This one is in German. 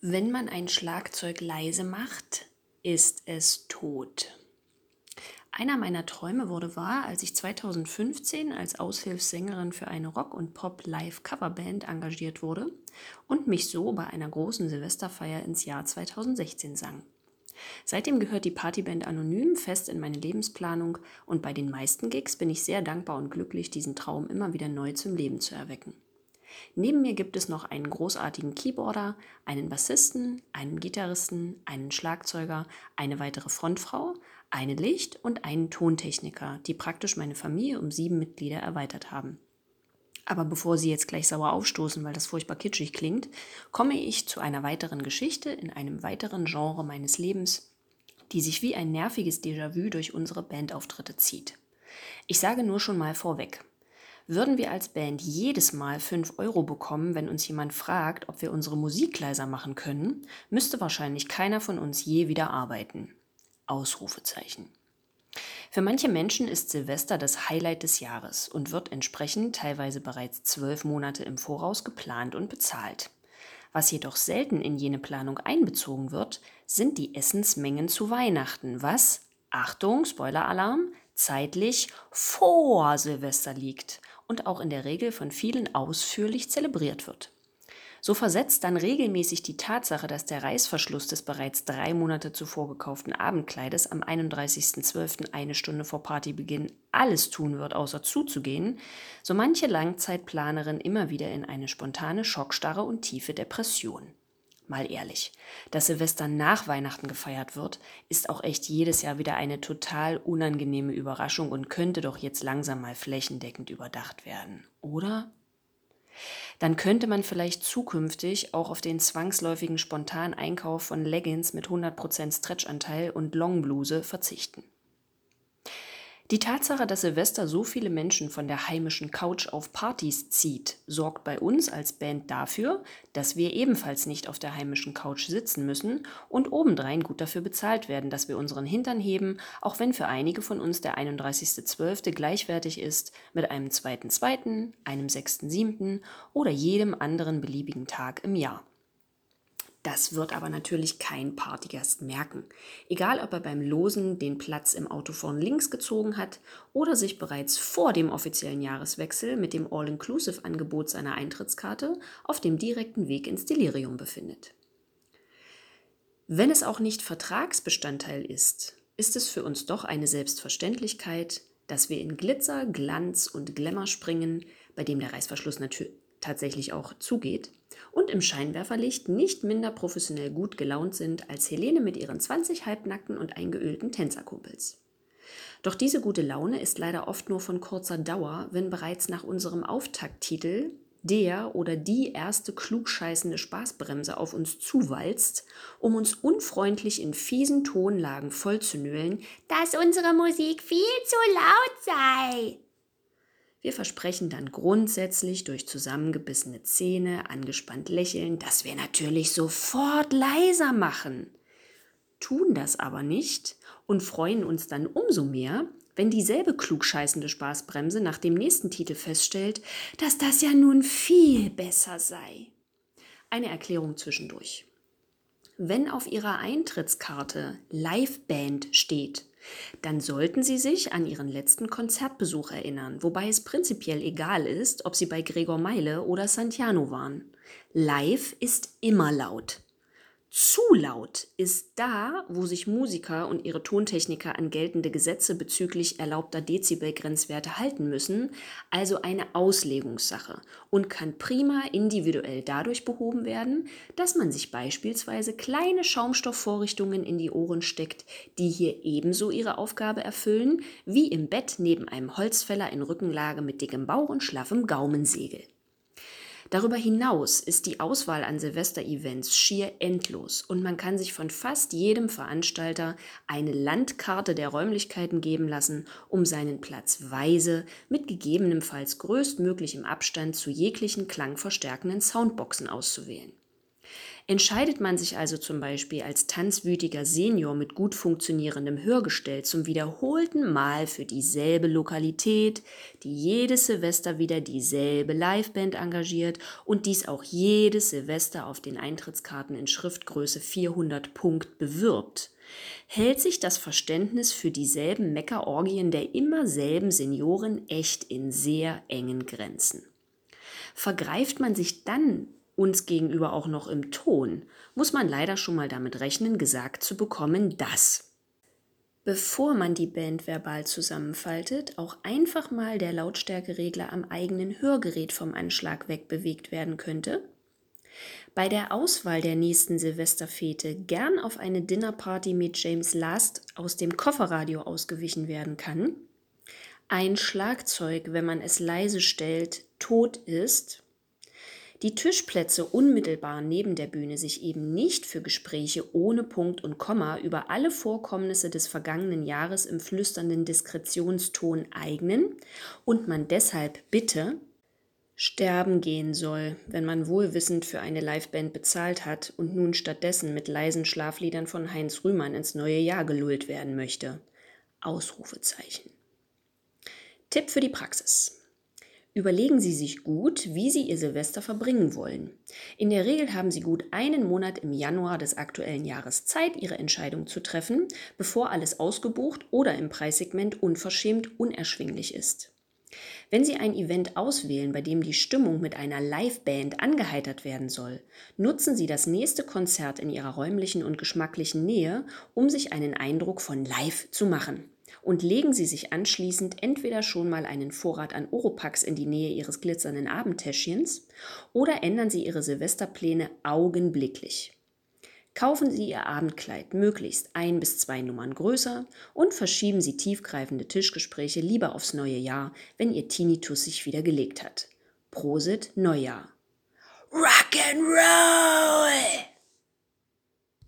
Wenn man ein Schlagzeug leise macht, ist es tot. Einer meiner Träume wurde wahr, als ich 2015 als Aushilfssängerin für eine Rock- und Pop-Live-Coverband engagiert wurde und mich so bei einer großen Silvesterfeier ins Jahr 2016 sang. Seitdem gehört die Partyband anonym fest in meine Lebensplanung und bei den meisten Gigs bin ich sehr dankbar und glücklich, diesen Traum immer wieder neu zum Leben zu erwecken. Neben mir gibt es noch einen großartigen Keyboarder, einen Bassisten, einen Gitarristen, einen Schlagzeuger, eine weitere Frontfrau, eine Licht- und einen Tontechniker, die praktisch meine Familie um sieben Mitglieder erweitert haben. Aber bevor Sie jetzt gleich sauer aufstoßen, weil das furchtbar kitschig klingt, komme ich zu einer weiteren Geschichte in einem weiteren Genre meines Lebens, die sich wie ein nerviges Déjà-vu durch unsere Bandauftritte zieht. Ich sage nur schon mal vorweg, würden wir als Band jedes Mal 5 Euro bekommen, wenn uns jemand fragt, ob wir unsere Musik leiser machen können, müsste wahrscheinlich keiner von uns je wieder arbeiten. Ausrufezeichen. Für manche Menschen ist Silvester das Highlight des Jahres und wird entsprechend teilweise bereits zwölf Monate im Voraus geplant und bezahlt. Was jedoch selten in jene Planung einbezogen wird, sind die Essensmengen zu Weihnachten, was, Achtung, Spoiler-Alarm, zeitlich vor Silvester liegt und auch in der Regel von vielen ausführlich zelebriert wird. So versetzt dann regelmäßig die Tatsache, dass der Reißverschluss des bereits drei Monate zuvor gekauften Abendkleides am 31.12. eine Stunde vor Partybeginn alles tun wird, außer zuzugehen, so manche Langzeitplanerin immer wieder in eine spontane Schockstarre und tiefe Depression. Mal ehrlich, dass Silvester nach Weihnachten gefeiert wird, ist auch echt jedes Jahr wieder eine total unangenehme Überraschung und könnte doch jetzt langsam mal flächendeckend überdacht werden, oder? Dann könnte man vielleicht zukünftig auch auf den zwangsläufigen spontanen Einkauf von Leggings mit 100% Stretchanteil und Longbluse verzichten. Die Tatsache, dass Silvester so viele Menschen von der heimischen Couch auf Partys zieht, sorgt bei uns als Band dafür, dass wir ebenfalls nicht auf der heimischen Couch sitzen müssen und obendrein gut dafür bezahlt werden, dass wir unseren Hintern heben, auch wenn für einige von uns der 31.12. gleichwertig ist mit einem 2.2., einem 6.7. oder jedem anderen beliebigen Tag im Jahr. Das wird aber natürlich kein Partygast merken. Egal, ob er beim Losen den Platz im Auto vorn links gezogen hat oder sich bereits vor dem offiziellen Jahreswechsel mit dem All-Inclusive-Angebot seiner Eintrittskarte auf dem direkten Weg ins Delirium befindet. Wenn es auch nicht Vertragsbestandteil ist, ist es für uns doch eine Selbstverständlichkeit, dass wir in Glitzer, Glanz und Glamour springen, bei dem der Reißverschluss natürlich tatsächlich auch zugeht und im Scheinwerferlicht nicht minder professionell gut gelaunt sind als Helene mit ihren 20 halbnackten und eingeölten Tänzerkumpels. Doch diese gute Laune ist leider oft nur von kurzer Dauer, wenn bereits nach unserem Auftakttitel der oder die erste klugscheißende Spaßbremse auf uns zuwalzt, um uns unfreundlich in fiesen Tonlagen vollzunölen, dass unsere Musik viel zu laut sei. Wir versprechen dann grundsätzlich durch zusammengebissene Zähne, angespannt lächeln, dass wir natürlich sofort leiser machen, tun das aber nicht und freuen uns dann umso mehr, wenn dieselbe klugscheißende Spaßbremse nach dem nächsten Titel feststellt, dass das ja nun viel besser sei. Eine Erklärung zwischendurch. Wenn auf Ihrer Eintrittskarte Liveband steht, dann sollten Sie sich an Ihren letzten Konzertbesuch erinnern, wobei es prinzipiell egal ist, ob Sie bei Gregor Meile oder Santiano waren. Live ist immer laut. Zu laut ist da, wo sich Musiker und ihre Tontechniker an geltende Gesetze bezüglich erlaubter Dezibelgrenzwerte halten müssen, also eine Auslegungssache und kann prima individuell dadurch behoben werden, dass man sich beispielsweise kleine Schaumstoffvorrichtungen in die Ohren steckt, die hier ebenso ihre Aufgabe erfüllen, wie im Bett neben einem Holzfäller in Rückenlage mit dickem Bauch und schlaffem Gaumensegel. Darüber hinaus ist die Auswahl an Silvester-Events schier endlos und man kann sich von fast jedem Veranstalter eine Landkarte der Räumlichkeiten geben lassen, um seinen Platz weise mit gegebenenfalls größtmöglichem Abstand zu jeglichen klangverstärkenden Soundboxen auszuwählen. Entscheidet man sich also zum Beispiel als tanzwütiger Senior mit gut funktionierendem Hörgestell zum wiederholten Mal für dieselbe Lokalität, die jedes Silvester wieder dieselbe Liveband engagiert und dies auch jedes Silvester auf den Eintrittskarten in Schriftgröße 400 Punkt bewirbt, hält sich das Verständnis für dieselben Meckerorgien der immer selben Senioren echt in sehr engen Grenzen. Vergreift man sich dann uns gegenüber auch noch im Ton, muss man leider schon mal damit rechnen, gesagt zu bekommen, dass. Bevor man die Band verbal zusammenfaltet, auch einfach mal der Lautstärkeregler am eigenen Hörgerät vom Anschlag wegbewegt werden könnte, bei der Auswahl der nächsten Silvesterfete gern auf eine Dinnerparty mit James Last aus dem Kofferradio ausgewichen werden kann, ein Schlagzeug, wenn man es leise stellt, tot ist, die Tischplätze unmittelbar neben der Bühne sich eben nicht für Gespräche ohne Punkt und Komma über alle Vorkommnisse des vergangenen Jahres im flüsternden Diskretionston eignen und man deshalb bitte sterben gehen soll, wenn man wohlwissend für eine Liveband bezahlt hat und nun stattdessen mit leisen Schlafliedern von Heinz Rühmann ins neue Jahr gelullt werden möchte. Ausrufezeichen. Tipp für die Praxis. Überlegen Sie sich gut, wie Sie Ihr Silvester verbringen wollen. In der Regel haben Sie gut einen Monat im Januar des aktuellen Jahres Zeit, Ihre Entscheidung zu treffen, bevor alles ausgebucht oder im Preissegment unverschämt unerschwinglich ist. Wenn Sie ein Event auswählen, bei dem die Stimmung mit einer Liveband angeheitert werden soll, nutzen Sie das nächste Konzert in Ihrer räumlichen und geschmacklichen Nähe, um sich einen Eindruck von Live zu machen und legen Sie sich anschließend entweder schon mal einen Vorrat an Oropax in die Nähe Ihres glitzernden Abendtäschchens oder ändern Sie Ihre Silvesterpläne augenblicklich. Kaufen Sie Ihr Abendkleid möglichst ein bis zwei Nummern größer und verschieben Sie tiefgreifende Tischgespräche lieber aufs neue Jahr, wenn Ihr Tinnitus sich wieder gelegt hat. Prosit Neujahr. Rock'n'Roll!